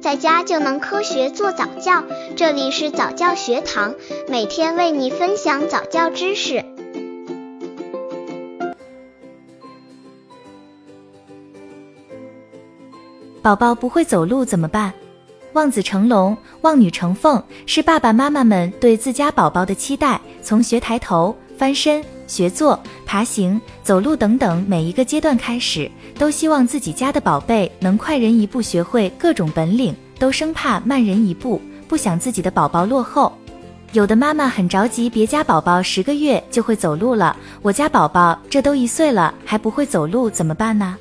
在家就能科学做早教。这里是早教学堂，每天为你分享早教知识。宝宝不会走路怎么办？望子成龙，望女成凤，是爸爸妈妈们对自家宝宝的期待。从学抬头、翻身。学坐、爬行、走路等等每一个阶段开始，都希望自己家的宝贝能快人一步学会各种本领，都生怕慢人一步，不想自己的宝宝落后。有的妈妈很着急，别家宝宝十个月就会走路了，我家宝宝这都一岁了还不会走路怎么办呢？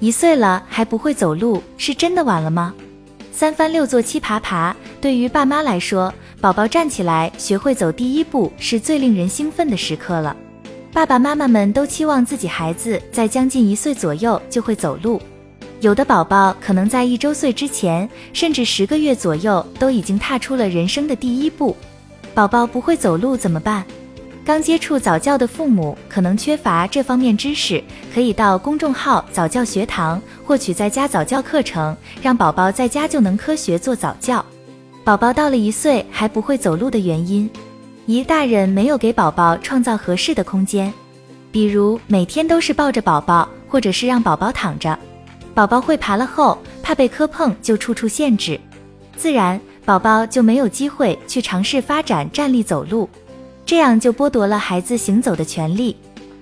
一岁了还不会走路，是真的晚了吗？三翻六坐七爬爬，对于爸妈来说，宝宝站起来学会走第一步是最令人兴奋的时刻了。爸爸妈妈们都期望自己孩子在将近一岁左右就会走路，有的宝宝可能在一周岁之前，甚至十个月左右都已经踏出了人生的第一步。宝宝不会走路怎么办？刚接触早教的父母可能缺乏这方面知识，可以到公众号早教学堂获取在家早教课程，让宝宝在家就能科学做早教。宝宝到了一岁还不会走路的原因。一大人没有给宝宝创造合适的空间，比如每天都是抱着宝宝，或者是让宝宝躺着，宝宝会爬了后怕被磕碰，就处处限制，自然宝宝就没有机会去尝试发展站立走路，这样就剥夺了孩子行走的权利。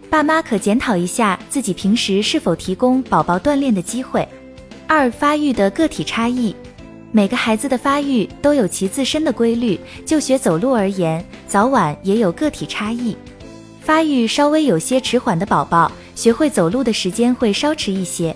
爸妈可检讨一下自己平时是否提供宝宝锻炼的机会。二、发育的个体差异。每个孩子的发育都有其自身的规律，就学走路而言，早晚也有个体差异。发育稍微有些迟缓的宝宝，学会走路的时间会稍迟一些。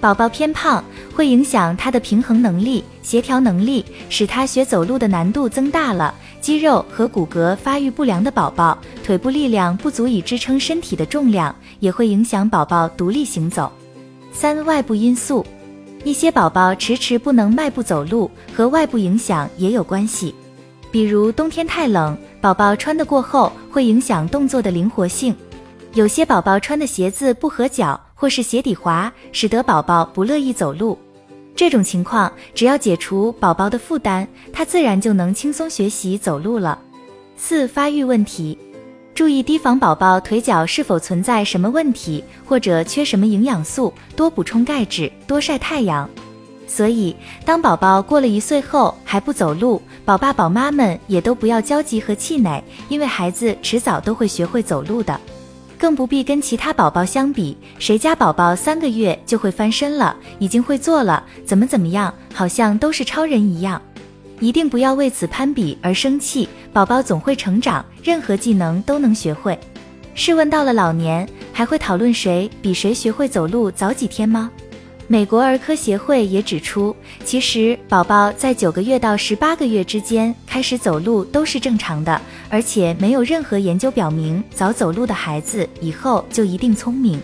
宝宝偏胖会影响他的平衡能力、协调能力，使他学走路的难度增大了。肌肉和骨骼发育不良的宝宝，腿部力量不足以支撑身体的重量，也会影响宝宝独立行走。三、外部因素。一些宝宝迟迟不能迈步走路，和外部影响也有关系。比如冬天太冷，宝宝穿得过厚，会影响动作的灵活性。有些宝宝穿的鞋子不合脚，或是鞋底滑，使得宝宝不乐意走路。这种情况，只要解除宝宝的负担，他自然就能轻松学习走路了。四、发育问题。注意提防宝宝腿脚是否存在什么问题，或者缺什么营养素，多补充钙质，多晒太阳。所以，当宝宝过了一岁后还不走路，宝爸宝妈们也都不要焦急和气馁，因为孩子迟早都会学会走路的。更不必跟其他宝宝相比，谁家宝宝三个月就会翻身了，已经会坐了，怎么怎么样，好像都是超人一样。一定不要为此攀比而生气，宝宝总会成长，任何技能都能学会。试问到了老年，还会讨论谁比谁学会走路早几天吗？美国儿科协会也指出，其实宝宝在九个月到十八个月之间开始走路都是正常的，而且没有任何研究表明早走路的孩子以后就一定聪明。